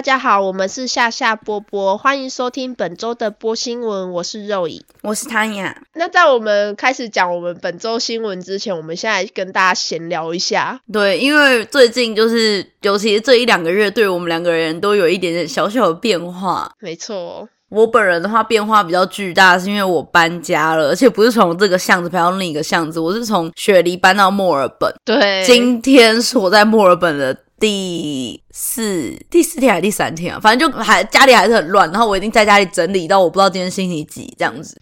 大家好，我们是夏夏波波，欢迎收听本周的波新闻，我是肉乙，我是汤雅。那在我们开始讲我们本周新闻之前，我们现在跟大家闲聊一下。对，因为最近就是，尤其是这一两个月，对我们两个人都有一点点小小的变化。没错，我本人的话变化比较巨大，是因为我搬家了，而且不是从这个巷子搬到另一个巷子，我是从雪梨搬到墨尔本。对，今天是我在墨尔本的。第四第四天还是第三天啊？反正就还家里还是很乱，然后我已经在家里整理到我不知道今天星期几这样子，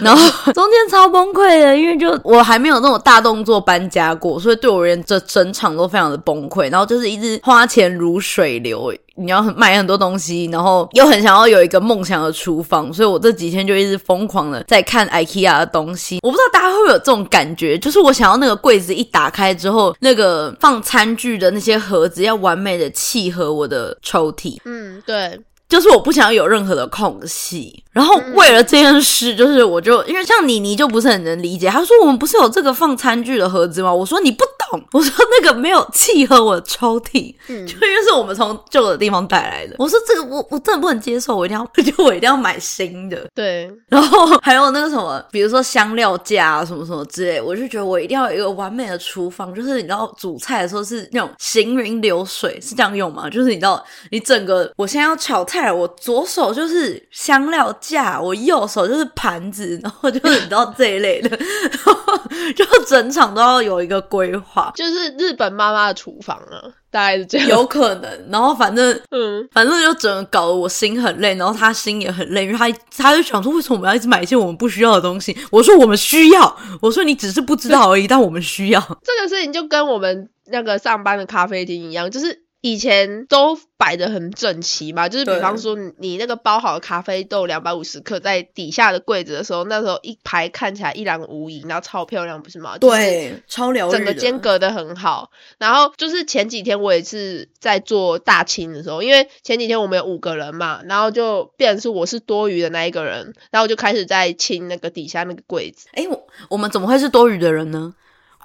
然 后中间超崩溃的，因为就我还没有那种大动作搬家过，所以对我而言这整场都非常的崩溃，然后就是一直花钱如水流。你要买很多东西，然后又很想要有一个梦想的厨房，所以我这几天就一直疯狂的在看 IKEA 的东西。我不知道大家会不会有这种感觉，就是我想要那个柜子一打开之后，那个放餐具的那些盒子要完美的契合我的抽屉。嗯，对。就是我不想要有任何的空隙，然后为了这件事，就是我就因为像妮妮就不是很能理解，她说我们不是有这个放餐具的盒子吗？我说你不懂，我说那个没有契合我的抽屉，嗯就因为是我们从旧的地方带来的。我说这个我我真的不能接受，我一定要 就我一定要买新的。对，然后还有那个什么，比如说香料架啊什么什么之类，我就觉得我一定要有一个完美的厨房，就是你知道煮菜的时候是那种行云流水，是这样用吗？就是你知道你整个我现在要炒菜。我左手就是香料架，我右手就是盘子，然后就是你知道这一类的，然 后就整场都要有一个规划，就是日本妈妈的厨房啊，大概是这样。有可能，然后反正嗯，反正就整个搞得我心很累，然后他心也很累，因为他他就想说，为什么我们要一直买一些我们不需要的东西？我说我们需要，我说你只是不知道而已，但我们需要。这个事情就跟我们那个上班的咖啡厅一样，就是以前都。摆的很整齐嘛，就是比方说你那个包好的咖啡豆两百五十克在底下的柜子的时候，那时候一排看起来一览无遗，然后超漂亮，不是吗？对，超疗愈，整个间隔的很好。然后就是前几天我也是在做大清的时候，因为前几天我们有五个人嘛，然后就变成是我是多余的那一个人，然后就开始在清那个底下那个柜子。哎，我我们怎么会是多余的人呢？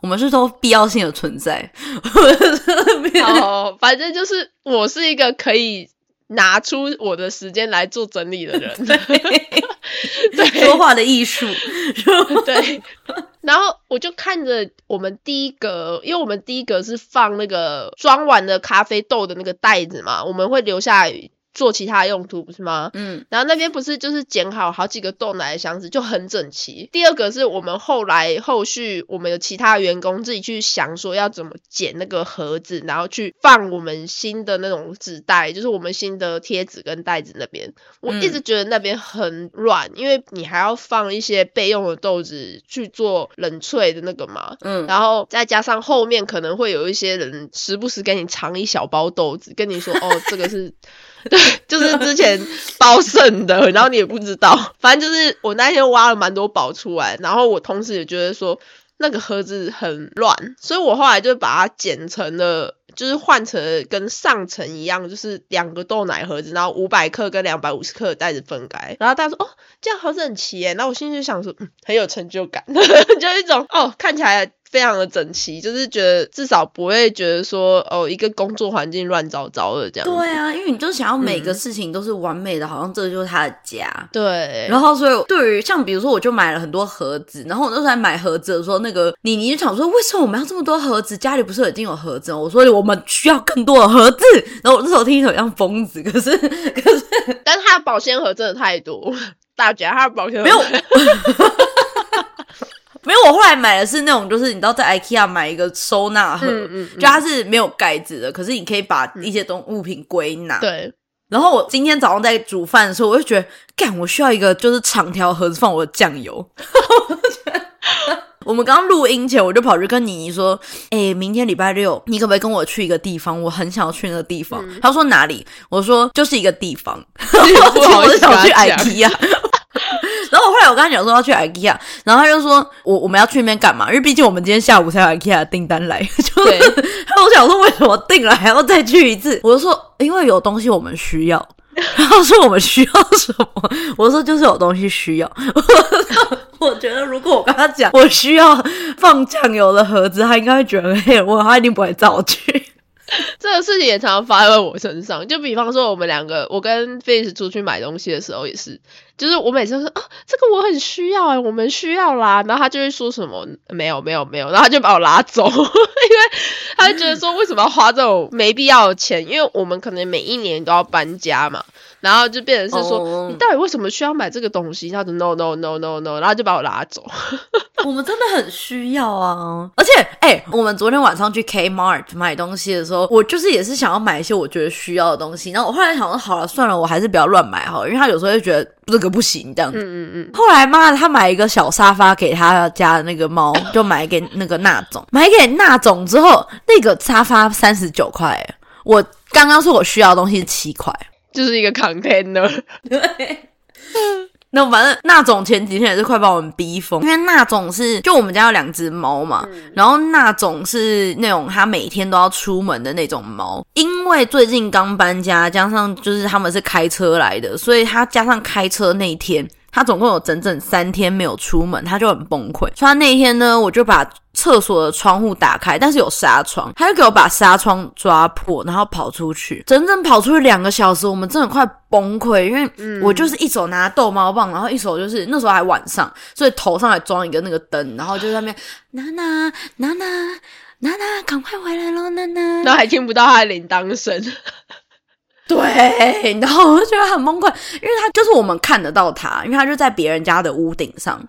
我们是说必要性的存在，哦，反正就是我是一个可以拿出我的时间来做整理的人，对，说话的艺术，对。然后我就看着我们第一格，因为我们第一格是放那个装完的咖啡豆的那个袋子嘛，我们会留下。做其他用途不是吗？嗯，然后那边不是就是捡好好几个豆奶的箱子就很整齐。第二个是我们后来后续我们有其他员工自己去想说要怎么捡那个盒子，然后去放我们新的那种纸袋，就是我们新的贴纸跟袋子那边。我一直觉得那边很乱，因为你还要放一些备用的豆子去做冷萃的那个嘛。嗯，然后再加上后面可能会有一些人时不时给你藏一小包豆子，跟你说 哦这个是。对，就是之前包剩的，然后你也不知道，反正就是我那天挖了蛮多宝出来，然后我同时也觉得说那个盒子很乱，所以我后来就把它剪成了，就是换成跟上层一样，就是两个豆奶盒子，然后五百克跟两百五十克的袋子分开，然后大家说哦，这样好整齐耶，那我心里就想说，嗯，很有成就感，就一种哦，看起来。非常的整齐，就是觉得至少不会觉得说哦，一个工作环境乱糟糟的这样。对啊，因为你就想要每个事情都是完美的，好像这就是他的家。对。然后所以对于像比如说，我就买了很多盒子，然后我那时候在买盒子的时候，那个你你就想说，为什么我们要这么多盒子？家里不是已经有盒子？我说我们需要更多的盒子。然后我那时候听起来像疯子，可是可是，但是它的保鲜盒真的太多，大家它的保鲜盒没有。没有，我后来买的是那种，就是你知道在 IKEA 买一个收纳盒，就它是没有盖子的，可是你可以把一些东物品归纳。对。然后我今天早上在煮饭的时候，我就觉得，干，我需要一个就是长条盒子放我的酱油。我们刚刚录音前，我就跑去跟妮妮说：“哎，明天礼拜六，你可不可以跟我去一个地方？我很想要去那个地方。”他说哪里？我说就是一个地方。我是 想去 IKEA。然后我后来我跟他讲说要去 IKEA，然后他就说我我们要去那边干嘛？因为毕竟我们今天下午才有 IKEA 的订单来，就他我想说为什么订了还要再去一次？我就说因为有东西我们需要。然后说我们需要什么？我说就是有东西需要。我觉得如果我跟他讲我需要放酱油的盒子，他应该会觉得很我他一定不会找我去。这个事情也常常发生在我身上。就比方说，我们两个，我跟 Face 出去买东西的时候也是，就是我每次都说啊，这个我很需要哎，我们需要啦，然后他就会说什么没有没有没有，然后他就把我拉走，因为他就觉得说为什么要花这种没必要的钱？因为我们可能每一年都要搬家嘛。然后就变成是说，你到底为什么需要买这个东西？他说 no no no no no，然后就把我拉走。我们真的很需要啊！而且，哎，我们昨天晚上去 Kmart 买东西的时候，我就是也是想要买一些我觉得需要的东西。然后我后来想说，好了，算了，我还是不要乱买好，因为他有时候就觉得这个不行这样子。嗯嗯嗯。后来妈，他买一个小沙发给他家的那个猫，就买给那个那种，买给那种之后，那个沙发三十九块，我刚刚说我需要的东西是七块。就是一个 container，对。那反正那种前几天也是快把我们逼疯，因为那种是就我们家有两只猫嘛，然后那种是那种它每天都要出门的那种猫，因为最近刚搬家，加上就是他们是开车来的，所以它加上开车那一天。他总共有整整三天没有出门，他就很崩溃。所以那一天呢，我就把厕所的窗户打开，但是有纱窗，他就给我把纱窗抓破，然后跑出去，整整跑出去两个小时，我们真的快崩溃，因为我就是一手拿逗猫棒，然后一手就是那时候还晚上，所以头上还装一个那个灯，然后就在那边娜娜娜娜娜娜，赶快回来喽，娜娜，然后还听不到他的铃铛声。对，然后我就觉得很崩溃，因为他就是我们看得到他，因为他就在别人家的屋顶上，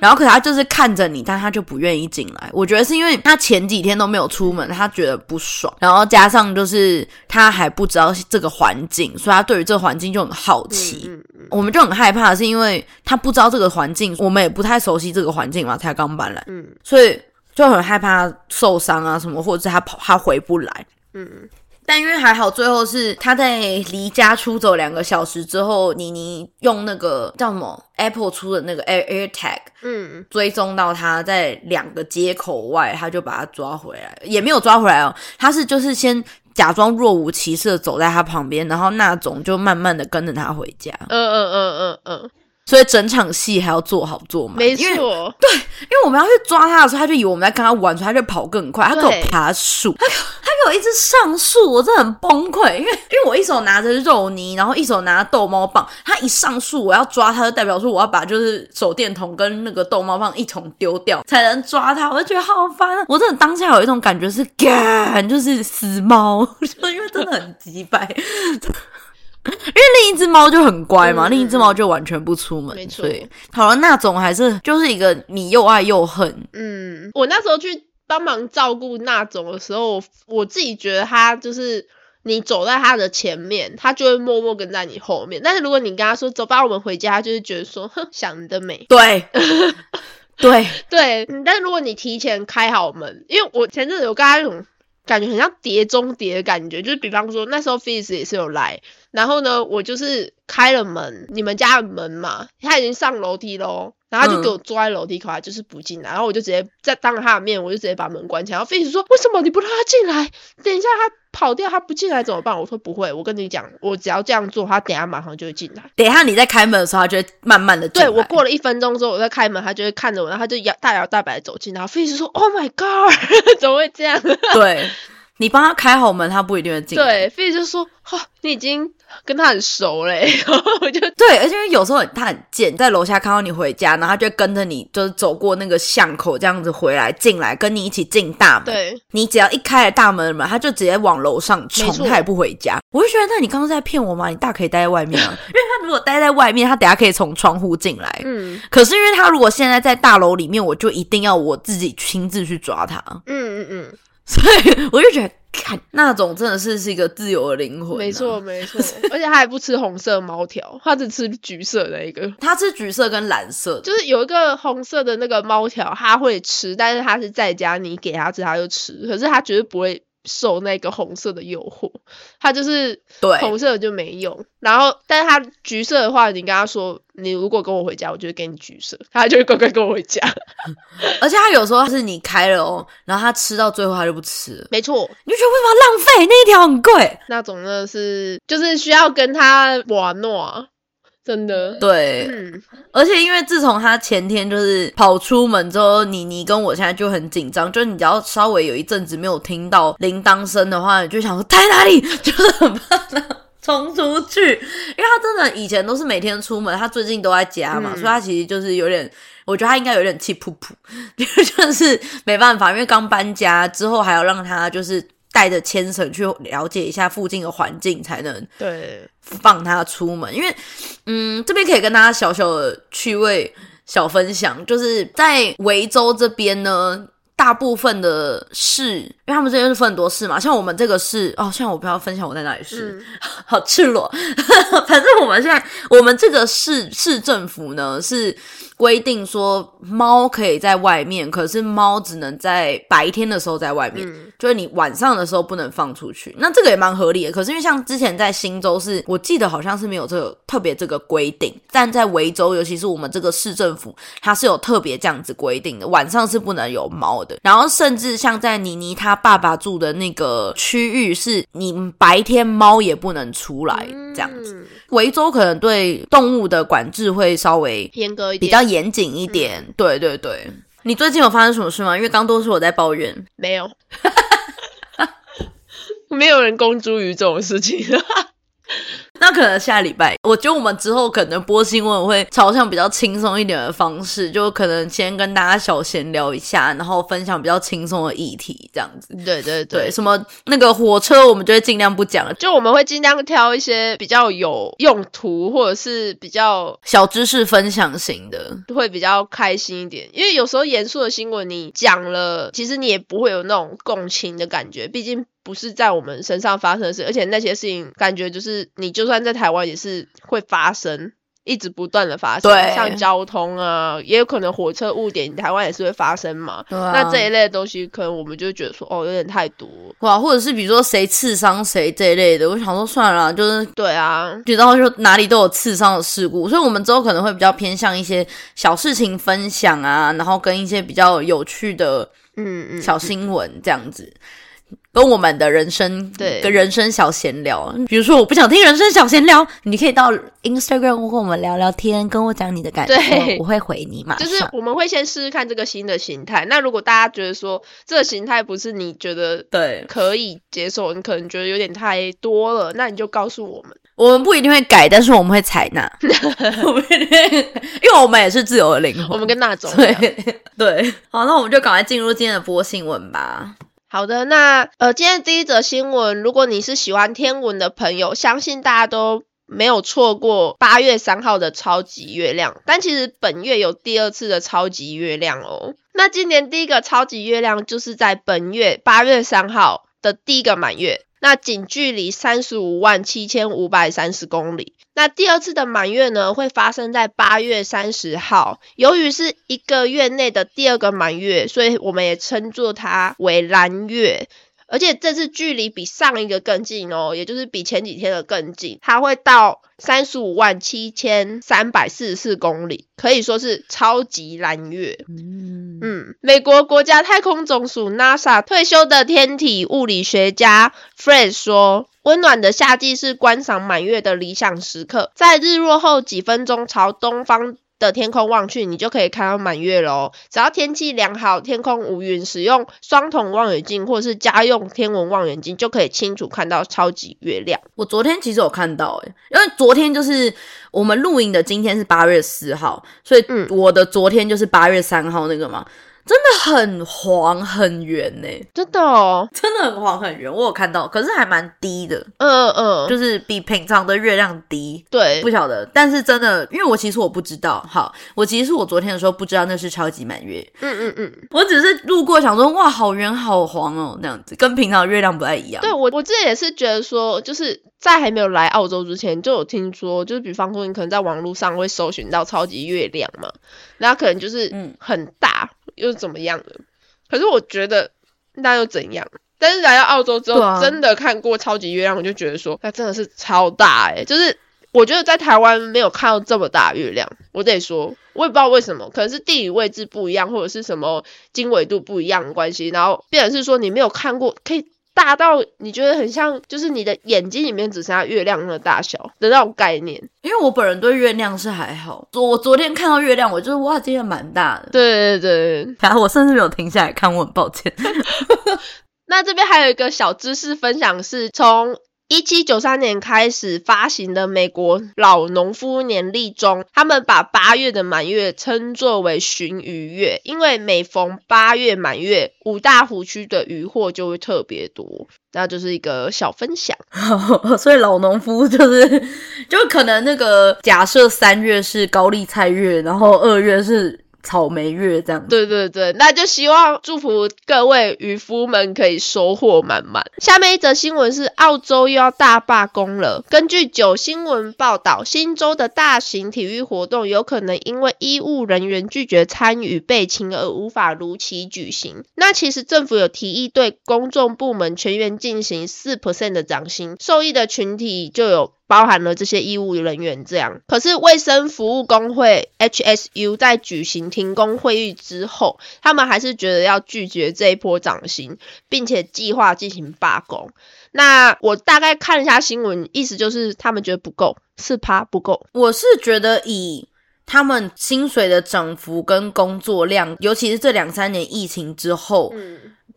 然后可是他就是看着你，但他就不愿意进来。我觉得是因为他前几天都没有出门，他觉得不爽，然后加上就是他还不知道这个环境，所以他对于这个环境就很好奇。我们就很害怕，是因为他不知道这个环境，我们也不太熟悉这个环境嘛，才刚搬来，嗯，所以就很害怕受伤啊什么，或者是他跑他回不来，嗯。但因为还好，最后是他在离家出走两个小时之后，妮妮用那个叫什么 Apple 出的那个 Air Air Tag，嗯，追踪到他在两个街口外，他就把他抓回来，也没有抓回来哦，他是就是先假装若无其事的走在他旁边，然后那种就慢慢的跟着他回家。嗯嗯嗯嗯嗯。所以整场戏还要做好做满，没错。对，因为我们要去抓他的时候，他就以为我们在跟他玩，所以他就跑更快。他给我爬树，他他给我一直上树，我真的很崩溃。因为因为我一手拿着肉泥，然后一手拿逗猫棒，他一上树，我要抓他，就代表说我要把就是手电筒跟那个逗猫棒一同丢掉才能抓他，我就觉得好烦。我真的当下有一种感觉是，干就是死猫，就因为真的很急败。因为另一只猫就很乖嘛，另一只猫就完全不出门。没错，好了，那种还是就是一个你又爱又恨。嗯，我那时候去帮忙照顾那种的时候，我自己觉得它就是你走在它的前面，它就会默默跟在你后面。但是如果你跟它说走吧，我们回家，他就是觉得说哼，想得美。对，对 对。但是如果你提前开好门，因为我前阵子有跟他那种。感觉很像碟中谍的感觉，就是比方说那时候菲斯也是有来，然后呢，我就是开了门，你们家的门嘛，他已经上楼梯喽，然后他就给我坐在楼梯口，就是不进来，然后我就直接在当着他的面，我就直接把门关起来。然后 Fizz 说：“为什么你不让他进来？等一下他跑掉，他不进来怎么办？”我说：“不会，我跟你讲，我只要这样做，他等下马上就会进来。等一下你在开门的时候，他就会慢慢的。对我过了一分钟之后，我在开门，他就会看着我，然后他就摇大摇大摆走进，然后 Fizz 说：“Oh my god，怎么会这样？”对。你帮他开好门，他不一定会进。对，菲就说：“哈，你已经跟他很熟嘞。”然后我就对，而且有时候他很贱，在楼下看到你回家，然后他就跟着你，就是走过那个巷口这样子回来进来，跟你一起进大门。对，你只要一开了大门嘛，他就直接往楼上冲，他也不回家。我就觉得，那你刚刚在骗我吗？你大可以待在外面啊，因为他如果待在外面，他等下可以从窗户进来。嗯，可是因为他如果现在在大楼里面，我就一定要我自己亲自去抓他。嗯嗯嗯。所以 我就觉得，看那种真的是是一个自由的灵魂。没错，没错，而且他还不吃红色猫条，他只吃橘色的一个。他吃橘色跟蓝色，就是有一个红色的那个猫条，他会吃，但是他是在家你给他吃他就吃，可是他绝对不会。受那个红色的诱惑，他就是对红色就没用。然后，但是他橘色的话，你跟他说，你如果跟我回家，我就会给你橘色，他就会乖乖跟我回家。而且他有时候是你开了哦，然后他吃到最后他就不吃。没错，你就觉得为什么浪费那一条很贵？那种呢是就是需要跟他玩诺。真的。对，嗯，而且因为自从他前天就是跑出门之后，妮妮跟我现在就很紧张，就是你只要稍微有一阵子没有听到铃铛声的话，你就想说在哪里，就是很怕他冲出去，因为他真的以前都是每天出门，他最近都在家嘛，嗯所以他其实就是有点。我觉得他应该有点气噗噗，就是没办法，因为刚搬家之后，还要让他就是带着牵绳去了解一下附近的环境，才能对，放他出门，因为嗯，这边可以跟大家小小的趣味小分享，就是在维州这边呢。大部分的市，因为他们这边是分很多市嘛，像我们这个市哦，像我不要分享我在哪里市，嗯好赤裸。反正我们现在我们这个市市政府呢是规定说猫可以在外面，可是猫只能在白天的时候在外面，嗯就是你晚上的时候不能放出去。那这个也蛮合理的。可是因为像之前在新州是，我记得好像是没有这个特别这个规定，但在维州，尤其是我们这个市政府，它是有特别这样子规定的，晚上是不能有猫的。然后甚至像在妮妮她爸爸住的那个区域，是你白天猫也不能出来这样子。嗯维州可能对动物的管制会稍微严格一点，比较严谨一点。对对对，你最近有发生什么事吗？因为刚都是我在抱怨。没有，没有人公诸于这种事情。那可能下礼拜，我觉得我们之后可能播新闻会朝向比较轻松一点的方式，就可能先跟大家小闲聊一下，然后分享比较轻松的议题，这样子。对对对，什么那个火车，我们就会尽量不讲了，就我们会尽量挑一些比较有用途，或者是比较小知识分享型的。会比较开心一点。因为有时候严肃的新闻你讲了，其实你也不会有那种共情的感觉，毕竟不是在我们身上发生的事，而且那些事情感觉就是你就算在台湾也是会发生。一直不断的发生，对像交通啊，也有可能火车误点，台湾也是会发生嘛。对啊那这一类的东西，可能我们就觉得说，哦，有点太多。哇，或者是比如说谁刺伤谁这一类的，我想说算了，就是对啊，然后就哪里都有刺伤的事故，所以我们之后可能会比较偏向一些小事情分享啊，然后跟一些比较有趣的嗯嗯，小新闻这样子。跟我们的人生对跟人生小闲聊，比如说我不想听人生小闲聊，你可以到 Instagram 跟我们聊聊天，跟我讲你的感受对，我会回你嘛。就是我们会先试试看这个新的形态。那如果大家觉得说这个形态不是你觉得对，可以接受，你可能觉得有点太多了，那你就告诉我们。我们不一定会改，但是我们会采纳，因为我们也是自由的灵魂。我们跟那种对对，好，那我们就赶快进入今天的播新闻吧。好的，那呃，今天第一则新闻，如果你是喜欢天文的朋友，相信大家都没有错过八月三号的超级月亮。但其实本月有第二次的超级月亮哦。那今年第一个超级月亮就是在本月八月三号的第一个满月，那仅距离三十五万七千五百三十公里。那第二次的满月呢，会发生在八月三十号。由于是一个月内的第二个满月，所以我们也称作它为蓝月。而且这次距离比上一个更近哦，也就是比前几天的更近，它会到三十五万七千三百四十四公里，可以说是超级蓝月。嗯，嗯，美国国家太空总署 NASA 退休的天体物理学家 Fred 说，温暖的夏季是观赏满月的理想时刻，在日落后几分钟朝东方。的天空望去，你就可以看到满月喽。只要天气良好，天空无云，使用双筒望远镜或是家用天文望远镜，就可以清楚看到超级月亮。我昨天其实有看到、欸，因为昨天就是我们录影的，今天是八月四号，所以嗯我的昨天就是八月三号那个嘛，真的很黄很圆呢、真的哦，真的很黄很圆，我有看到，可是还蛮低的，嗯嗯，就是比平常的月亮低。对。不，晓得，但是真的，因为我其实我不知道，好，我其实是我昨天的时候不知道那是超级满月，嗯嗯嗯，我只是路过想说，哇，好圆好黄哦，那样子，跟平常的月亮不太一样。对我我之前也是觉得说，就是在还没有来澳洲之前，就有听说，就是比方说你可能在网络上会搜寻到超级月亮嘛，然后可能就是嗯。很大又怎么样的，可是我觉得那又怎样？但是来到澳洲之后，啊真的看过超级月亮，我就觉得说，那真的是超大诶、就是我觉得在台湾没有看到这么大月亮，我得说，我也不知道为什么，可能是地理位置不一样，或者是什么经纬度不一样的关系，然后变成是说你没有看过，可以大到你觉得很像，就是你的眼睛里面只剩下月亮的大小的那种概念。因为我本人对月亮是还好，我昨天看到月亮，我就是哇，今天蛮大的。对对对，然后我甚至没有停下来看，我很抱歉。那这边还有一个小知识分享，是从。一七九三年开始发行的美国老农夫年历中，他们把八月的满月称作为鲟鱼月，因为每逢八月满月，五大湖区的渔获就会特别多。那就是一个小分享。所以老农夫就是，就可能那个假设三月是高丽菜月，然后二月是。草莓月这样，对对对，那就希望祝福各位渔夫们可以收获满满。下面一则新闻是澳洲又要大罢工了。根据九新闻报道，新州的大型体育活动有可能因为医务人员拒绝参与备勤而无法如期举行。那其实政府有提议对公众部门全员进行四 percent 的涨薪，受益的群体就有。包含了这些医务人员，这样。可是卫生服务工会 HSU 在举行停工会议之后，他们还是觉得要拒绝这一波涨薪，并且计划进行罢工。那我大概看一下新闻，意思就是他们觉得不够，四趴不够。我是觉得以他们薪水的涨幅跟工作量，尤其是这两三年疫情之后。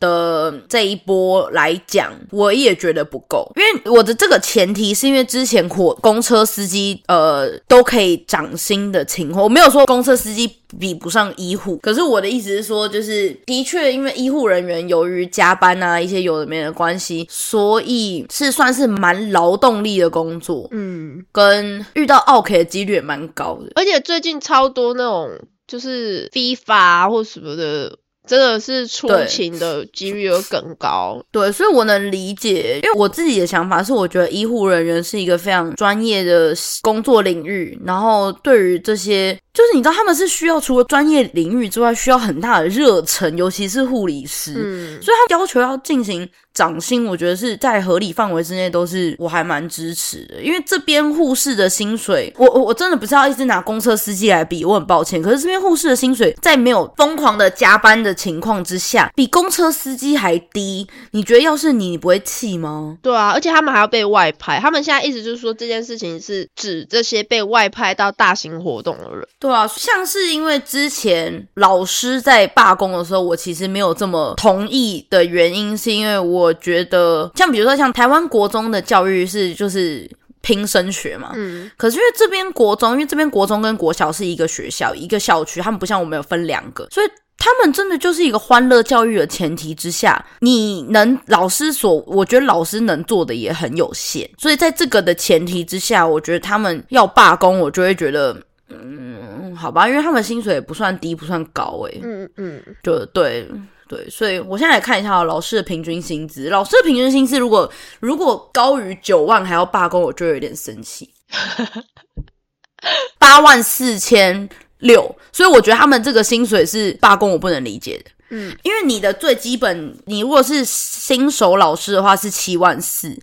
的这一波来讲，我也觉得不够，因为我的这个前提是因为之前火公车司机呃都可以涨薪的情况，我没有说公车司机比不上医护，可是我的意思是说，就是的确因为医护人员由于加班啊一些有的没的关系，所以是算是蛮劳动力的工作，嗯，跟遇到 OK 的几率也蛮高的，而且最近超多那种就是 FIFA 或什么的。真的是出勤的几率有更高，对，所以我能理解，因为我自己的想法是，我觉得医护人员是一个非常专业的工作领域，然后对于这些。就是你知道他们是需要除了专业领域之外，需要很大的热忱，尤其是护理师，所以他要求要进行涨薪，我觉得是在合理范围之内，都是我还蛮支持的。因为这边护士的薪水，我我我真的不是要一直拿公车司机来比，我很抱歉。可是这边护士的薪水在没有疯狂的加班的情况之下，比公车司机还低。你觉得要是你，你不会气吗？对啊，而且他们还要被外派，他们现在一直就是说这件事情是指这些被外派到大型活动的人。对啊，像是因为之前老师在罢工的时候，我其实没有这么同意的原因，是因为我觉得，像比如说像台湾国中的教育是就是拼升学嘛，嗯，可是因为这边国中，因为这边国中跟国小是一个学校一个校区，他们不像我们有分两个，所以他们真的就是一个欢乐教育的前提之下，你能老师所，我觉得老师能做的也很有限，所以在这个的前提之下，我觉得他们要罢工，我就会觉得。嗯，好吧，因为他们薪水也不算低，不算高，哎，嗯嗯，就对对，所以我现在来看一下老师的平均薪资，老师的平均薪资如果如果高于九万还要罢工，我就有点生气，八万四千六，所以我觉得他们这个薪水是罢工，我不能理解的，嗯，因为你的最基本，你如果是新手老师的话是七万四。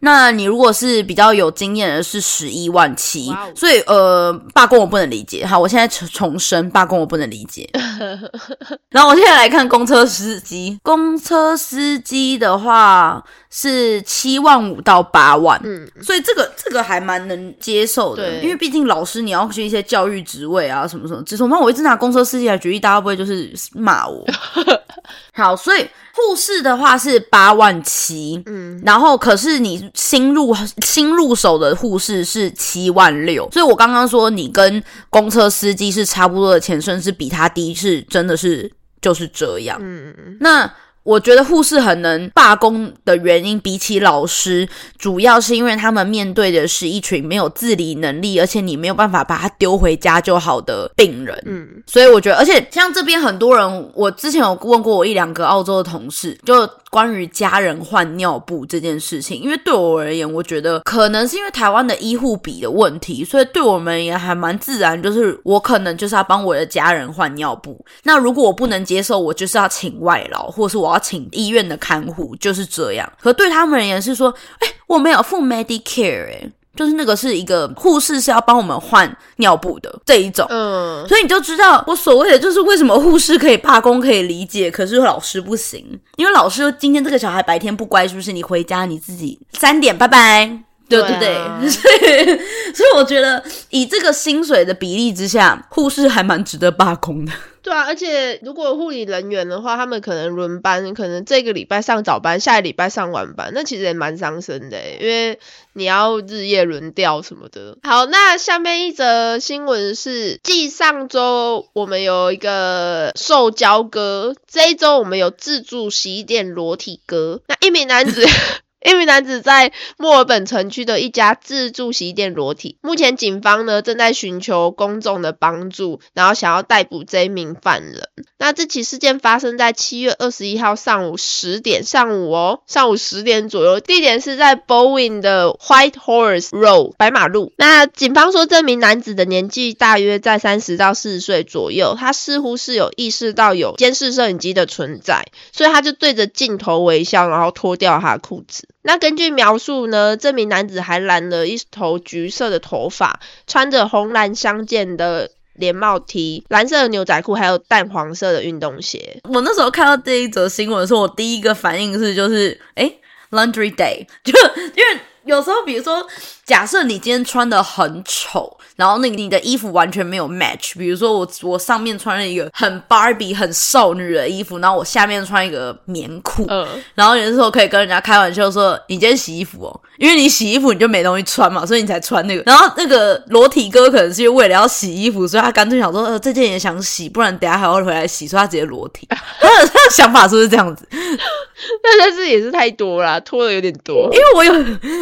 那你如果是比较有经验的，是十一万七，所以呃，罢工我不能理解。好，我现在重重申，罢工我不能理解。然后我现在来看公车司机，公车司机的话是七万五到八万，嗯，所以这个这个还蛮能接受的，因为毕竟老师你要去一些教育职位啊，什么什么。只是我我一直拿公车司机来举例，大家不会就是骂我？好，所以。护士的话是八万七，嗯，然后可是你新入新入手的护士是七万六，所以我刚刚说你跟公车司机是差不多的钱，甚至比他低，是真的是就是这样，嗯嗯，那。我觉得护士很能罢工的原因，比起老师，主要是因为他们面对的是一群没有自理能力，而且你没有办法把他丢回家就好的病人。嗯，所以我觉得，而且像这边很多人，我之前有问过我一两个澳洲的同事，就。关于家人换尿布这件事情，因为对我而言，我觉得可能是因为台湾的医护比的问题，所以对我们也还蛮自然，就是我可能就是要帮我的家人换尿布。那如果我不能接受，我就是要请外劳，或是我要请医院的看护，就是这样。可对他们而言是说，哎，我没有付 Medicare，哎。就是那个是一个护士是要帮我们换尿布的这一种，嗯，所以你就知道我所谓的就是为什么护士可以罢工可以理解，可是老师不行，因为老师今天这个小孩白天不乖，是不是？你回家你自己三点拜拜。对对对，所以 所以我觉得以这个薪水的比例之下，护士还蛮值得罢工的。对啊，而且如果护理人员的话，他们可能轮班，可能这个礼拜上早班，下个礼拜上晚班，那其实也蛮伤身的，因为你要日夜轮调什么的。好，那下面一则新闻是，继上周我们有一个受教哥，这一周我们有自助洗衣店裸体哥，那一名男子。一名男子在墨尔本城区的一家自助洗衣店裸体，目前警方呢正在寻求公众的帮助，然后想要逮捕这一名犯人。那这起事件发生在七月二十一号上午十点，上午哦，上午十点左右，地点是在 Bowen 的 White Horse Road 白马路。那警方说，这名男子的年纪大约在三十到四十岁左右，他似乎是有意识到有监视摄影机的存在，所以他就对着镜头微笑，然后脱掉他的裤子。那根据描述呢，这名男子还染了一头橘色的头发，穿着红蓝相间的连帽 T、蓝色的牛仔裤，还有淡黄色的运动鞋。我那时候看到这一则新闻的时候，我第一个反应是就是哎，Laundry Day，就 因为有时候比如说，假设你今天穿的很丑。然后那个你的衣服完全没有 match，比如说我我上面穿了一个很 Barbie 很少女的衣服，然后我下面穿一个棉裤，嗯，然后有的时候可以跟人家开玩笑说你今天洗衣服哦，因为你洗衣服你就没东西穿嘛，所以你才穿那个。然后那个裸体哥可能是为了要洗衣服，所以他干脆想说呃这件也想洗，不然等下还要回来洗，所以他直接裸体。他的想法是不是这样子？但是也是太多了，脱的有点多。因为我有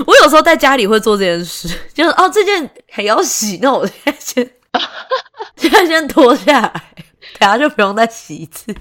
我有时候在家里会做这件事，就是哦这件还要洗。那我现在先，现在先脱下来，等下就不用再洗一次。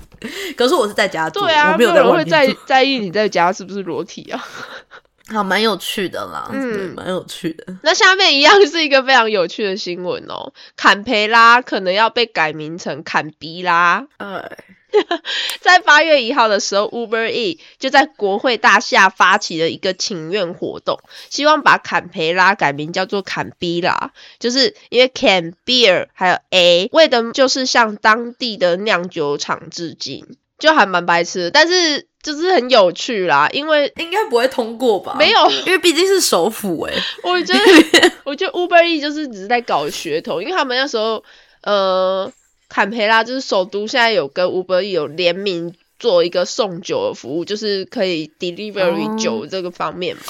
可是我是在家做，对啊，我没有人会在在意你在家是不是裸体啊？好，蛮有趣的啦，嗯，蛮有趣的。那下面一样是一个非常有趣的新闻哦，坎培拉可能要被改名成坎比拉。哎。在八月一号的时候，Uber E 就在国会大厦发起了一个请愿活动，希望把坎培拉改名叫做坎比拉，就是因为 Can Beer 还有 A 为的就是向当地的酿酒厂致敬，就还蛮白痴，但是就是很有趣啦，因为应该不会通过吧？没有，因为毕竟是首府哎。我觉得，我觉得 Uber E 就是只是在搞噱头，因为他们那时候呃。坎培拉就是首都，现在有跟 Uber 有联名做一个送酒的服务，就是可以 delivery 酒这个方面嘛。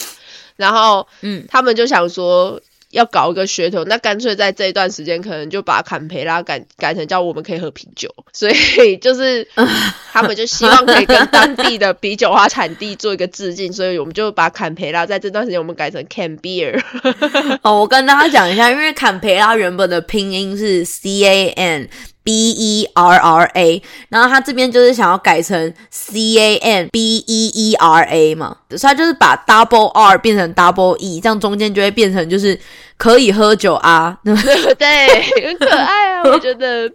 然后，嗯，他们就想说要搞一个噱头，那干脆在这一段时间，可能就把坎培拉改改成叫我们可以喝啤酒。所以 就是他们就希望可以跟当地的啤酒花产地做一个致敬，所以我们就把坎培拉在这段时间我们改成 Can Beer。哦，我跟大家讲一下，因为坎培拉原本的拼音是 C A N。B E R R A，然后他这边就是想要改成 C A N B E E R A 嘛，所以他就是把 double R 变成 double E，这样中间就会变成就是可以喝酒啊，对 对？很可爱啊，我觉得，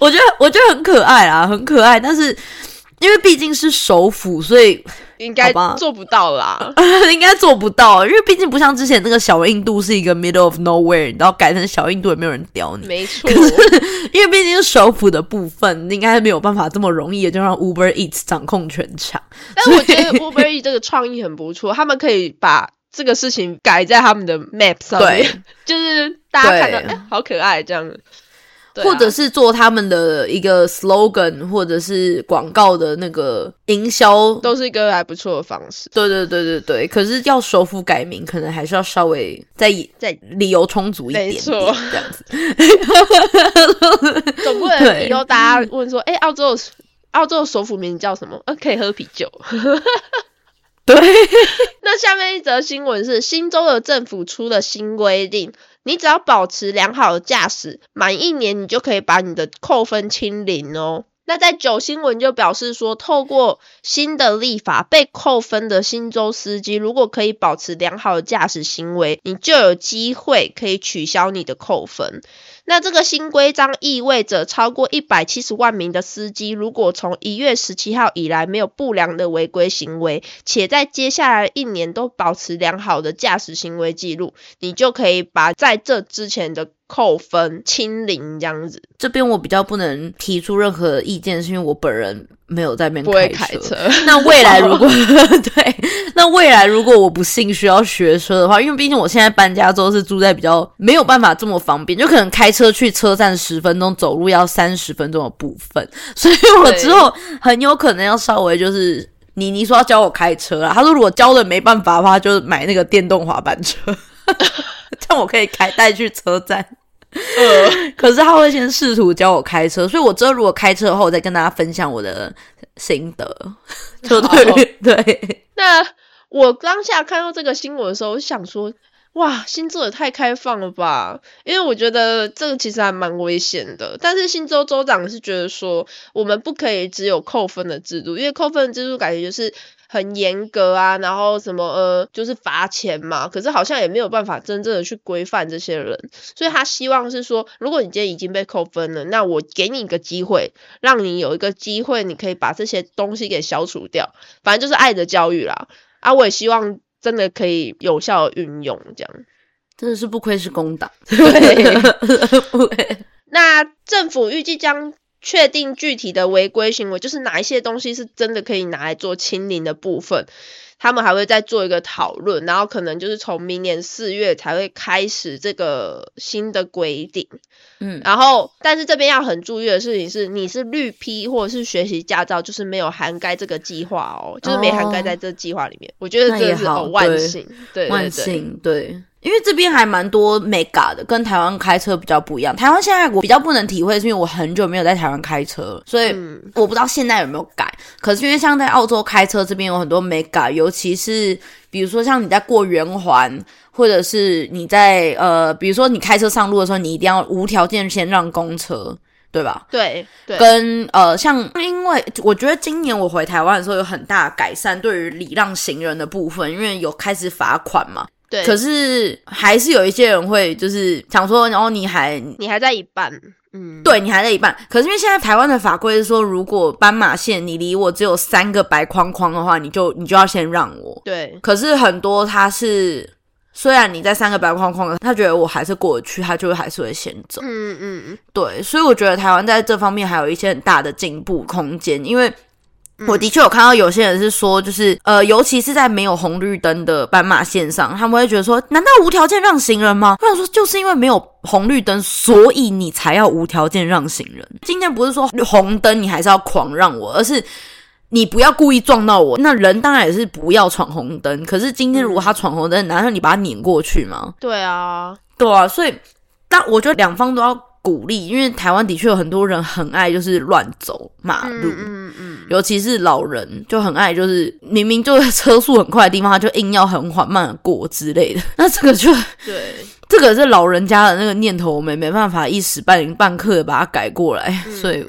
我觉得我觉得很可爱啊，很可爱，但是。因为毕竟是首府，所以应该做不到啦。应该做不到，因为毕竟不像之前那个小印度是一个 middle of nowhere，然后改成小印度也没有人屌你。没错，因为毕竟是首府的部分，应该没有办法这么容易的就让 Uber Eats 掌控全场。但我觉得 Uber Eats 这个创意很不错，他们可以把这个事情改在他们的 map 上面，就是大家看到哎，好可爱这样。或者是做他们的一个 slogan，或者是广告的那个营销，都是一个还不错的方式。对对对对对，可是要首府改名，可能还是要稍微再再理由充足一点，没错，这样子。总不能以后大家问说，哎，澳洲澳洲首府名叫什么？呃，可以喝啤酒。对。那下面一则新闻是，新州的政府出了新规定。你只要保持良好的驾驶，满一年你就可以把你的扣分清零哦。那在九新闻就表示说，透过新的立法，被扣分的新州司机如果可以保持良好的驾驶行为，你就有机会可以取消你的扣分。那这个新规章意味着，超过一百七十万名的司机，如果从一月十七号以来没有不良的违规行为，且在接下来一年都保持良好的驾驶行为记录，你就可以把在这之前的扣分清零，这样子。这边我比较不能提出任何意见，是因为我本人没有在那边开车，那未来如果 对，那未来如果我不幸需要学车的话，因为毕竟我现在搬家之后是住在比较没有办法这么方便，就可能开车去车站十分钟，走路要三十分钟的部分，所以我之后很有可能要稍微就是妮妮说要教我开车啦，他说如果教的没办法的话，就买那个电动滑板车，这样我可以开带去车站。呃，可是他会先试图教我开车，所以我之后如果开车后，我再跟大家分享我的心得。就对好对，那我当下看到这个新闻的时候，我想说，哇，新州也太开放了吧！因为我觉得这个其实还蛮危险的。但是新州州长是觉得说，我们不可以只有扣分的制度，因为扣分的制度感觉就是很严格啊，然后什么呃，就是罚钱嘛。可是好像也没有办法真正的去规范这些人，所以他希望是说，如果你今天已经被扣分了，那我给你一个机会，让你有一个机会，你可以把这些东西给消除掉。反正就是爱的教育啦。啊，我也希望真的可以有效地运用这样。真的是不愧是工党。对，那政府预计将确定具体的违规行为，就是哪一些东西是真的可以拿来做清零的部分。他们还会再做一个讨论，然后可能就是从明年四月才会开始这个新的规定。嗯，然后，但是这边要很注意的事情是，你是绿批或者是学习驾照，就是没有涵盖这个计划哦，就是没涵盖在这计划里面。我觉得这是很万幸，对对万对，幸对。因为这边还蛮多 mega 的，跟台湾开车比较不一样。台湾现在我比较不能体会，是因为我很久没有在台湾开车了，所以嗯我不知道现在有没有改。可是因为像在澳洲开车这边有很多 mega，尤其是比如说像你在过圆环，或者是你在呃，比如说你开车上路的时候，你一定要无条件先让公车，对吧？对对，跟呃，像因为我觉得今年我回台湾的时候有很大的改善，对于礼让行人的部分，因为有开始罚款嘛。对，可是还是有一些人会就是想说，然后你还你还在一半，嗯，对你还在一半。可是因为现在台湾的法规是说，如果斑马线你离我只有三个白框框的话，你就你就要先让我。对可是很多他是虽然你在三个白框框，他觉得我还是过得去，他就还是会先走。嗯嗯嗯，对，所以我觉得台湾在这方面还有一些很大的进步空间，因为。我的确有看到有些人是说，就是呃，尤其是在没有红绿灯的斑马线上，他们会觉得说，难道无条件让行人吗？我想说，就是因为没有红绿灯，所以你才要无条件让行人。今天不是说红灯你还是要狂让我，而是你不要故意撞到我。那人当然也是不要闯红灯，可是今天如果他闯红灯，难道你把他撵过去吗？对啊，对啊，所以但我觉得两方都要鼓励，因为台湾的确有很多人很爱就是乱走马路。嗯嗯嗯，尤其是老人就很爱，就是明明就是车速很快的地方，他就硬要很缓慢的过之类的。那这个就对，这个是老人家的那个念头，我们没办法一时半半刻的把它改过来。所以，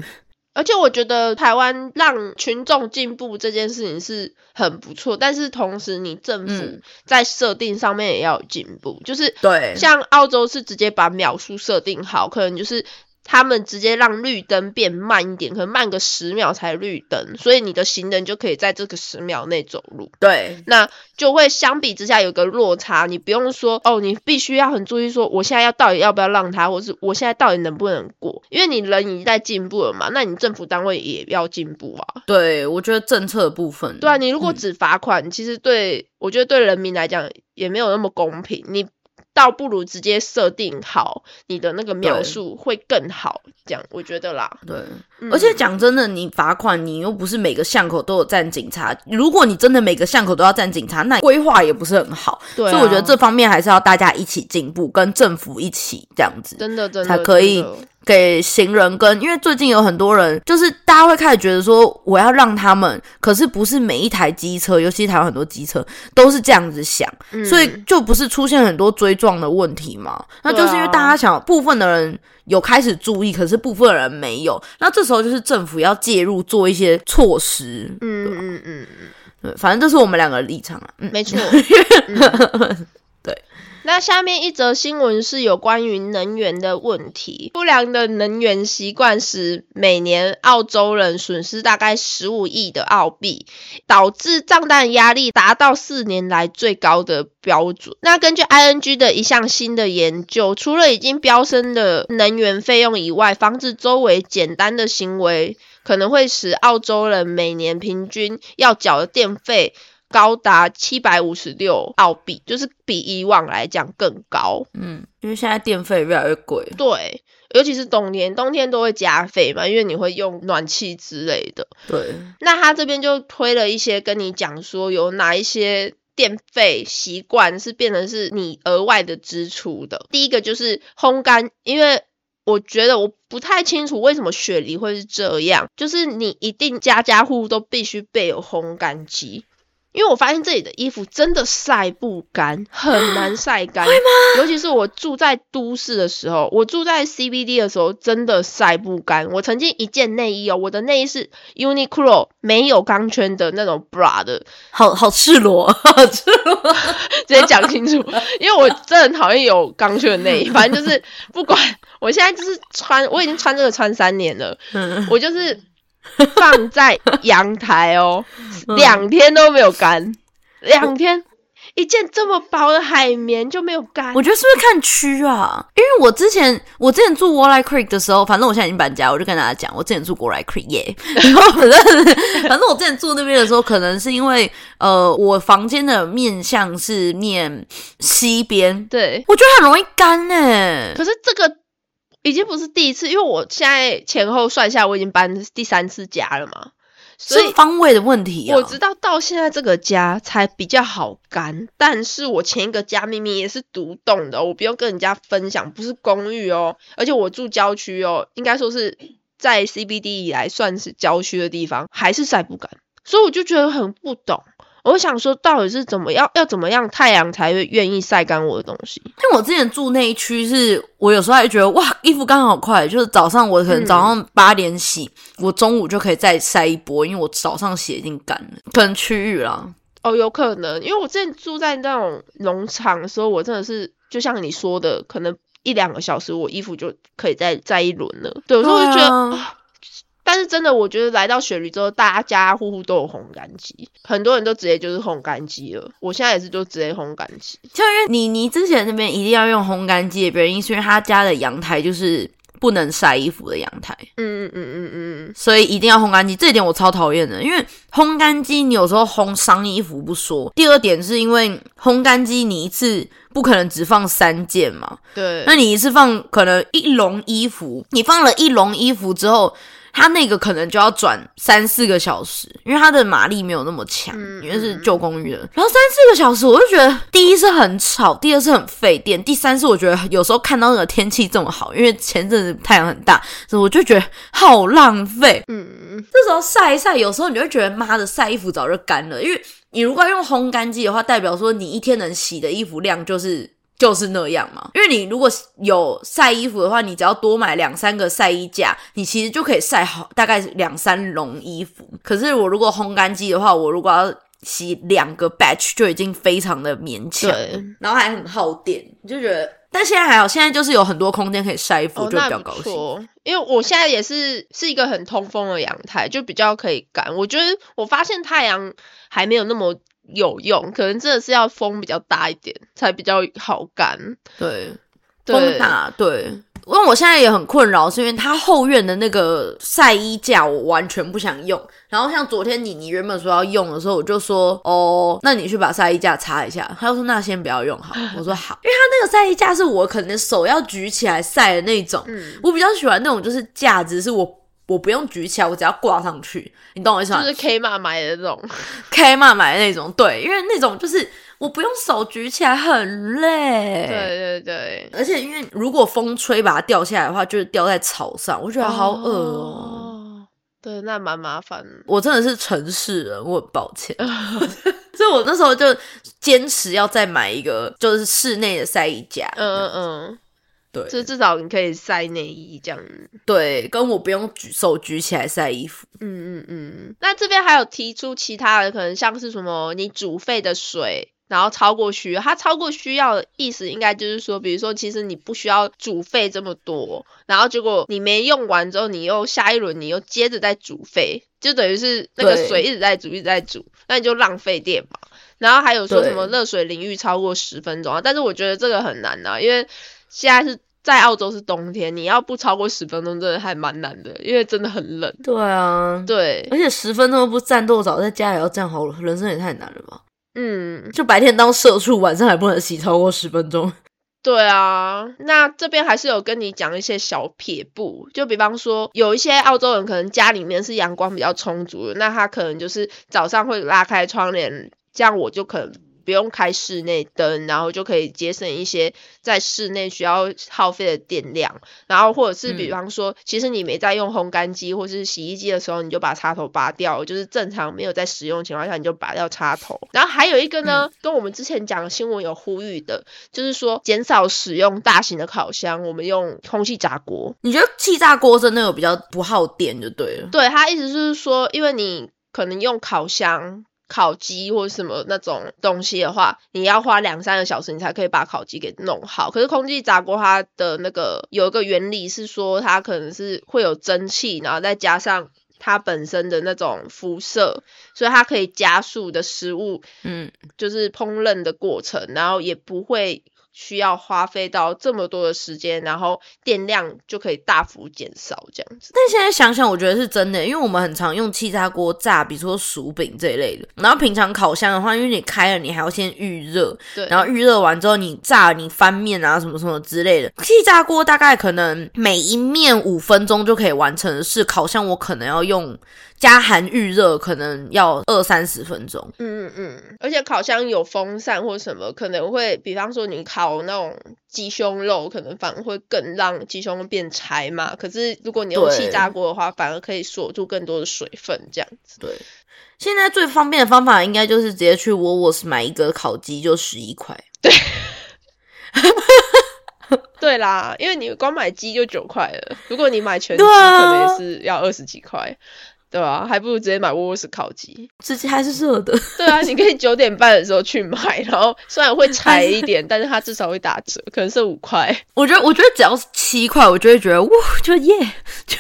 而且我觉得台湾让群众进步这件事情是很不错，但是同时你政府嗯。在设定上面也要有进步，就是对。像澳洲是直接把秒数设定好，可能就是他们直接让绿灯变慢一点，可能慢个十秒才绿灯，所以你的行人就可以在这个十秒内走路。对那就会相比之下有个落差，你不用说哦，你必须要很注意说，我现在要到底要不要让他，或是我现在到底能不能过，因为你人已经在进步了嘛，那你政府单位也要进步啊。对，我觉得政策的部分，对啊，你如果嗯只罚款，其实对我觉得对人民来讲也没有那么公平，你倒不如直接设定好你的那个描述会更好，这样我觉得啦。对，嗯而且讲真的，你罚款，你又不是每个巷口都有站警察。如果你真的每个巷口都要站警察，那规划也不是很好。对啊所以我觉得这方面还是要大家一起进步，跟政府一起这样子。真的真的才可以给行人跟，因为最近有很多人，就是大家会开始觉得说，我要让他们，可是不是每一台机车，尤其台湾很多机车都是这样子想，嗯所以就不是出现很多追撞的问题嘛？那就是因为大家想，部分的人有开始注意，可是部分人没有，那这时候就是政府要介入做一些措施。嗯嗯嗯嗯，对，反正这是我们两个的立场啊。嗯，没错。对。那下面一则新闻是有关于能源的问题，不良的能源习惯使每年澳洲人损失大概十五亿的澳币，导致账单压力达到四年来最高的标准。那根据 ING 的一项新的研究，除了已经飙升的能源费用以外，防止周围简单的行为可能会使澳洲人每年平均要缴的电费。高达七百五十六澳币，就是比以往来讲更高。嗯，因为现在电费越来越贵。对，尤其是冬天，冬天都会加费嘛，因为你会用暖气之类的。对。那他这边就推了一些跟你讲说，有哪一些电费习惯是变成是你额外的支出的。第一个就是烘干，因为我觉得我不太清楚为什么雪梨会是这样，就是你一定家家户户都必须备有烘干机。因为我发现这里的衣服真的晒不干，很难晒干。尤其是我住在都市的时候，我住在 CBD 的时候，真的晒不干。我曾经一件内衣哦，我的内衣是 Uniqlo 没有钢圈的那种 bra 的，好好赤裸，赤裸，直接讲清楚。因为我真的很讨厌有钢圈的内衣，反正就是不管，我现在就是穿，我已经穿这个穿三年了，我就是。放在阳台哦，两天都没有干，两天一件这么薄的海绵就没有干。我觉得是不是看区啊？因为我之前我之前住 Walleye Creek 的时候，反正我现在已经搬家，我就跟大家讲，我之前住 Walleye Creek 耶。然后反正反正我之前住那边的时候，可能是因为呃，我房间的面向是面西边，对我觉得很容易干呢。可是这个。已经不是第一次，因为我现在前后算下，我已经搬第三次家了嘛，所以方位的问题。我知道到现在这个家才比较好干，但是我前一个家明明也是独栋的，我不用跟人家分享，不是公寓哦，而且我住郊区哦，应该说是在 CBD 以来算是郊区的地方，还是晒不干，所以我就觉得很不懂。我想说，到底是怎么要要怎么样太阳才会愿意晒干我的东西？因为我之前住那一区，是我有时候还觉得哇，衣服干好快，就是早上我可能早上八点洗，我中午就可以再晒一波，因为我早上洗已经干了。可能区域啦，哦，有可能，因为我之前住在那种农场的时候，我真的是就像你说的，可能一两个小时，我衣服就可以再再一轮了。对，所以我就觉得。但是真的，我觉得来到雪梨之后，大家家家户户都有烘干机，很多人都直接就是烘干机了。我现在也是就直接烘干机。就因为你你之前那边一定要用烘干机的原因，是因为他家的阳台就是不能晒衣服的阳台。嗯嗯嗯嗯嗯，所以一定要烘干机。这一点我超讨厌的，因为烘干机你有时候烘伤衣服不说，第二点是因为烘干机你一次不可能只放三件嘛。对，那你一次放可能一笼衣服，你放了一笼衣服之后。它那个可能就要转三四个小时，因为它的马力没有那么强，因为是旧公寓的。然后三四个小时，我就觉得第一是很吵，第二是很费电，第三是我觉得有时候看到那个天气这么好，因为前阵子太阳很大，所以我就觉得好浪费。嗯，这时候晒一晒，有时候你就会觉得妈的晒衣服早就干了，因为你如果用烘干机的话，代表说你一天能洗的衣服量就是。就是那样嘛，因为你如果有晒衣服的话，你只要多买两三个晒衣架，你其实就可以晒好大概两三笼衣服。可是我如果烘干机的话，我如果要洗两个 batch 就已经非常的勉强，然后还很耗电，就觉得。但现在还好，现在就是有很多空间可以晒衣服，就比较高兴。因为我现在也是是一个很通风的阳台，就比较可以干。我觉得我发现太阳还没有那么。有用，可能真的是要风比较大一点才比较好干。对，风大，对。因为我现在也很困扰，是因为他后院的那个晒衣架我完全不想用。然后像昨天你你原本说要用的时候，我就说哦，那你去把晒衣架擦一下。他就说那先不要用好。我说好，因为他那个晒衣架是我可能手要举起来晒的那种。嗯，我比较喜欢那种就是架子是我。我不用举起来，我只要挂上去，你懂我意思吗？就是 K 码买的那种，K 码买的那种，对，因为那种就是我不用手举起来很累，对对对，而且因为如果风吹把它掉下来的话，就是掉在草上，我觉得好恶哦，对，那蛮麻烦。我真的是城市人，我很抱歉，所以我那时候就坚持要再买一个，就是室内的晒衣架，嗯嗯嗯。对，就至少你可以晒内衣这样。对，跟我不用举手举起来晒衣服。嗯嗯嗯。那这边还有提出其他的，可能像是什么你煮沸的水，然后超过需要，它超过需要的意思应该就是说，比如说其实你不需要煮沸这么多，然后结果你没用完之后，你又下一轮你又接着再煮沸，就等于是那个水一直在煮一直在煮，那你就浪费电嘛。然后还有说什么热水淋浴超过十分钟啊，但是我觉得这个很难啊，因为现在是在澳洲是冬天，你要不超过十分钟真的还蛮难的，因为真的很冷。对啊，对，而且十分钟不战斗澡，在家也要站好，人生也太难了吧？嗯，就白天当社畜，晚上还不能洗超过十分钟。对啊，那这边还是有跟你讲一些小撇步，就比方说，有一些澳洲人可能家里面是阳光比较充足的，那他可能就是早上会拉开窗帘，这样我就可能不用开室内灯，然后就可以节省一些在室内需要耗费的电量。然后或者是比嗯方说，其实你没在用烘干机或是洗衣机的时候，你就把插头拔掉，就是正常没有在使用情况下，你就拔掉插头。然后还有一个呢，跟我们之前讲的新闻有呼吁的，就是说减少使用大型的烤箱，我们用空气炸锅。你觉得气炸锅真的有比较不耗电就对了？对他意思就是说，因为你可能用烤箱。烤鸡或者什么那种东西的话，你要花两三个小时，你才可以把烤鸡给弄好。可是空气炸锅它的那个有一个原理是说，它可能是会有蒸汽，然后再加上它本身的那种辐射，所以它可以加速的食物嗯，就是烹饪的过程，然后也不会需要花费到这么多的时间，然后电量就可以大幅减少这样子。但现在想想，我觉得是真的，因为我们很常用气炸锅炸，比如说薯饼这一类的。然后平常烤箱的话，因为你开了，你还要先预热，对，然后预热完之后你炸，你翻面啊什么什么之类的。气炸锅大概可能每一面五分钟就可以完成的事，烤箱我可能要用加寒预热，可能要二三十分钟。嗯嗯嗯，而且烤箱有风扇或什么，可能会，比方说你烤那种鸡胸肉，可能反而会更让鸡胸肉变柴嘛。可是如果你用对气炸锅的话，反而可以锁住更多的水分，这样子。对，现在最方便的方法应该就是直接去 Woolworths 买一个烤鸡就十一块。对对啦，因为你光买鸡就九块了，如果你买全鸡，可能也是要二十几块，对吧、还不如直接买沃沃斯烤鸡。直接还是热的，对啊，你可以九点半的时候去买，然后虽然会柴一点，但是它至少会打折，可能是五块。我觉得，我觉得只要是七块，我就会觉得哇，就耶，就。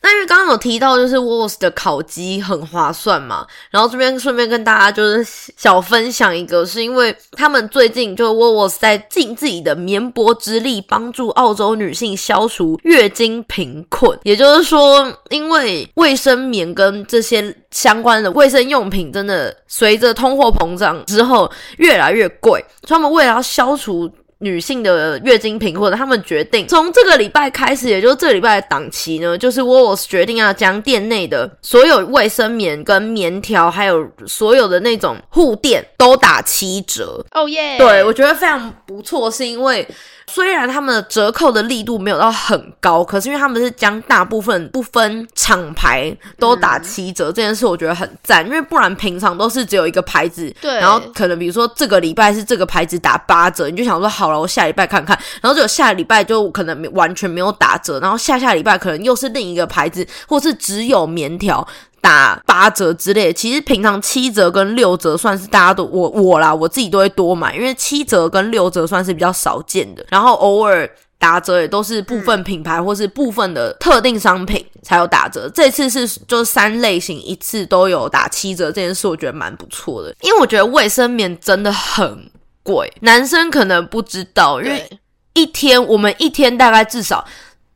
那因为刚刚有提到，就是 w o l s 的烤鸡很划算嘛，然后这边顺便跟大家就是小分享一个，是因为他们最近就 w o l s 在尽自己的绵薄之力，帮助澳洲女性消除月经贫困。也就是说，因为卫生棉跟这些相关的卫生用品，真的随着通货膨胀之后越来越贵，他们为了要消除女性的月经贫困，他们决定从这个礼拜开始，也就是这个礼拜的档期呢，就是 Woolworths 决定要将店内的所有卫生棉跟棉条，还有所有的那种护垫都打七折。哦耶！对，我觉得非常不错，是因为虽然他们的折扣的力度没有到很高，可是因为他们是将大部分不分厂牌都打七折，这件事我觉得很赞，因为不然平常都是只有一个牌子，对然后可能比如说这个礼拜是这个牌子打八折，你就想说好了，我下礼拜看看，然后只有下礼拜就可能没完全没有打折，然后下下礼拜可能又是另一个牌子，或是只有棉条。打八折之类的，其实平常七折跟六折算是大家都我我啦，我自己都会多买，因为七折跟六折算是比较少见的，然后偶尔打折也都是部分品牌或是部分的特定商品才有打折。这次是就三类型一次都有打七折，这件事我觉得蛮不错的，因为我觉得卫生棉真的很贵，男生可能不知道，因为一天我们一天大概至少。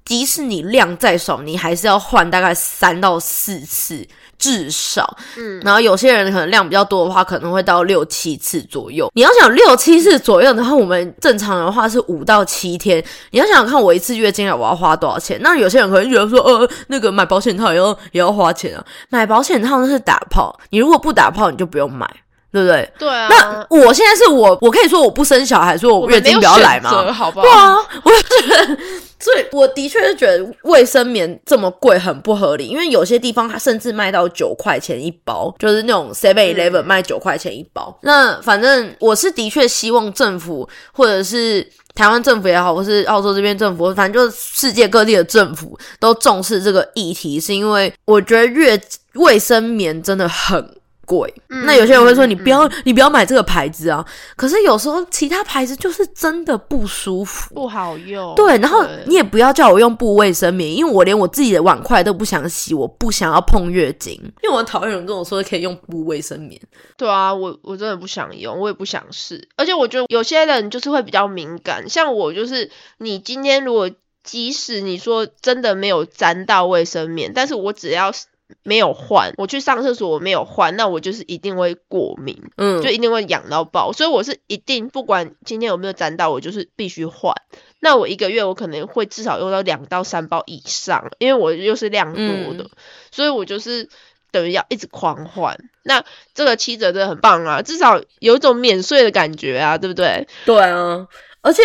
即使你量再少，你还是要换大概三到四次，至少。嗯，然后有些人可能量比较多的话，可能会到六七次左右。你要想六七次左右的话，我们正常的话是五到七天。你要想想看，我一次月经来我要花多少钱？那有些人可能觉得说，呃，那个买保险套也要也要花钱啊。买保险套那是打炮，你如果不打炮，你就不用买，对不对？对啊，那我现在是我，我可以说我不生小孩，说我月经不要来选择吗？好不好？对啊，我就觉得，所以我的确是觉得卫生棉这么贵很不合理，因为有些地方它甚至卖到九块钱一包，就是那种 Seven Eleven 卖九块钱一包。那反正我是的确希望政府或者是。台湾政府也好，或是澳洲这边政府，反正就是世界各地的政府都重视这个议题，是因为我觉得越卫生棉真的很贵。嗯那有些人会说嗯你不要你不要买这个牌子啊，可是有时候其他牌子就是真的不舒服。不好用。对，然后你也不要叫我用布卫生棉，因为我连我自己的碗筷都不想洗，我不想要碰月经，因为我讨厌有人跟我说可以用布卫生棉。对啊，我我真的不想用，我也不想试，而且我觉得有些人就是会比较敏感，像我就是，你今天如果即使你说真的没有沾到卫生棉，但是我只要是没有换，我去上厕所我没有换，那我就是一定会过敏，嗯，就一定会痒到爆，所以我是一定不管今天有没有沾到，我就是必须换。那我一个月我可能会至少用到两到三包以上，因为我又是量多的，嗯所以我就是等于要一直狂换。那这个七折真的很棒啊，至少有一种免税的感觉啊，对不对？对啊，而且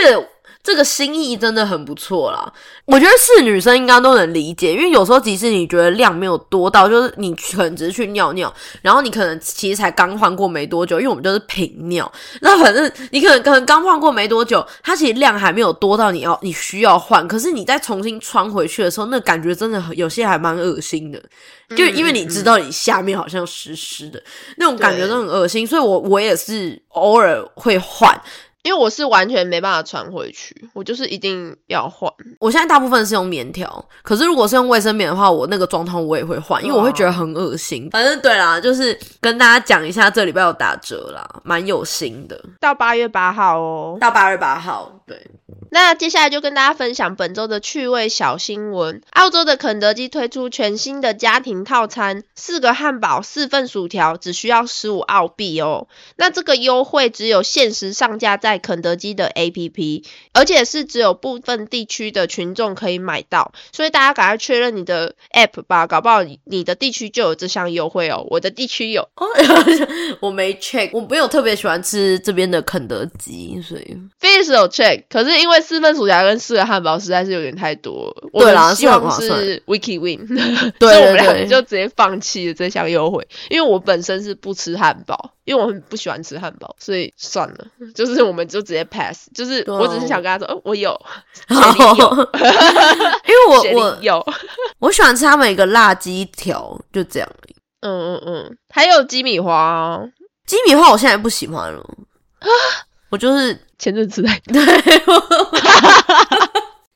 这个心意真的很不错啦。我觉得是女生应该都能理解，因为有时候即使你觉得量没有多到，就是你可能只是去尿尿，然后你可能其实才刚换过没多久，因为我们就是平尿，那反正你可能可能刚换过没多久，它其实量还没有多到你要你需要换，可是你再重新穿回去的时候，那感觉真的很有些还蛮恶心的，就因为你知道你下面好像湿湿的，那种感觉都很恶心，所以我我也是偶尔会换。因为我是完全没办法穿回去，我就是一定要换。我现在大部分是用棉条，可是如果是用卫生棉的话，我那个装套我也会换，因为我会觉得很恶心。反正对啦，就是跟大家讲一下，这礼拜有打折啦，蛮有心的。到八月八号哦。到八月八号，对，那接下来就跟大家分享本周的趣味小新闻。澳洲的肯德基推出全新的家庭套餐，四个汉堡、四份薯条，只需要十五澳币哦。那这个优惠只有限时上架在肯德基的 APP，而且是只有部分地区的群众可以买到，所以大家赶快确认你的 App 吧，搞不好你你的地区就有这项优惠哦。我的地区有，哦，我没 check，我没有特别喜欢吃这边的肯德基，所以 Face 有 check，可是因为四份薯条跟四个汉堡实在是有点太多了，我对啦们希望是 Wiki Win，对 所以我们两个对。对就直接放弃了这项优惠，因为我本身是不吃汉堡，因为我很不喜欢吃汉堡，所以算了，就是我们就直接 pass，就是我只是想跟他说，哦，我有，好雪梨有，因为我我有，我喜欢吃他们一个辣鸡条，就这样。嗯嗯嗯，还有鸡米花哦，鸡米花我现在不喜欢了，我就是前阵子在对。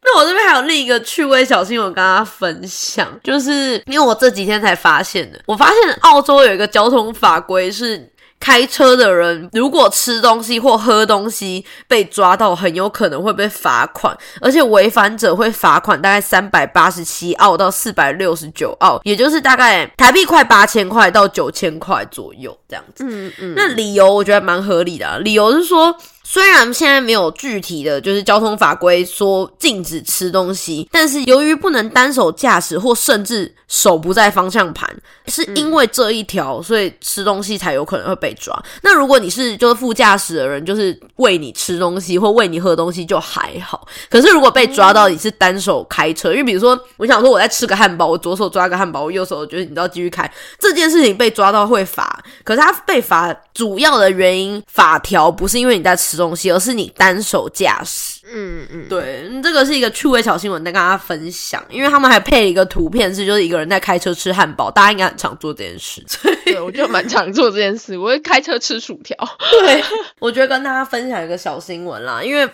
那我这边还有另一个趣味小新闻跟大家分享，就是因为我这几天才发现的，我发现澳洲有一个交通法规是。开车的人如果吃东西或喝东西被抓到，很有可能会被罚款，而且违反者会罚款大概三百八十七澳到四百六十九澳，也就是大概台币快八千块到九千块左右这样子。嗯嗯，那理由我觉得蛮合理的、啊，理由是说，虽然现在没有具体的就是交通法规说禁止吃东西，但是由于不能单手驾驶或甚至手不在方向盘，是因为这一条，所以吃东西才有可能会被抓。那如果你是就是副驾驶的人，就是喂你吃东西或喂你喝东西就还好。可是如果被抓到你是单手开车，因为比如说我想说我在吃个汉堡，我左手抓个汉堡，我右手就是你知道继续开这件事情被抓到会罚，可是他被罚主要的原因法条不是因为你在吃东西，而是你单手驾驶。嗯嗯，对，这个是一个趣味小新闻，在跟大家分享，因为他们还配了一个图片，是就是一个人在开车吃汉堡，大家应该很常做这件事。对，我就蛮常做这件事，我会开车吃薯条。对，我觉得跟大家分享一个小新闻啦，因为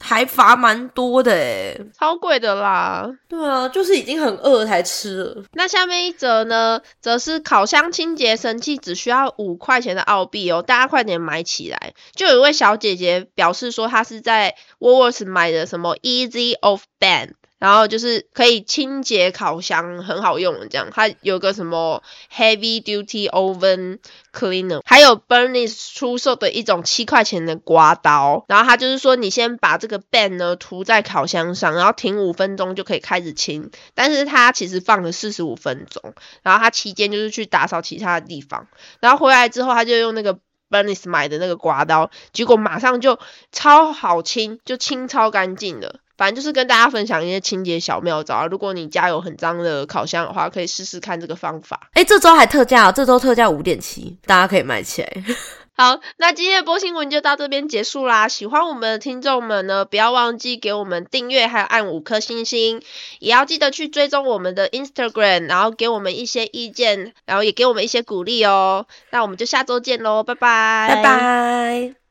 还罚蛮多的诶。超贵的啦！对啊，就是已经很饿才吃了。那下面一则呢，则是烤箱清洁神器只需要五块钱的澳币哦，大家快点买起来。就有一位小姐姐表示说，她是在 Woolworths 买的什么 Easy Off Band。然后就是可以清洁烤箱，很好用的这样。它有个什么 Heavy Duty Oven Cleaner，还有 Bernice 出售的一种七块钱的刮刀。然后它就是说，你先把这个 band 呢涂在烤箱上，然后停五分钟就可以开始清。但是它其实放了四十五分钟，然后它期间就是去打扫其他的地方，然后回来之后他就用那个 Bunnies 买的那个刮刀，结果马上就超好清，就清超干净的。反正就是跟大家分享一些清洁小妙招。如果你家有很脏的烤箱的话，可以试试看这个方法。哎，这周还特价、这周特价五点七，大家可以买起来。好，那今天的播新闻就到这边结束啦。喜欢我们的听众们呢，不要忘记给我们订阅，还有按五颗星星，也要记得去追踪我们的 Instagram，然后给我们一些意见，然后也给我们一些鼓励哦。那我们就下周见喽，拜拜，拜拜。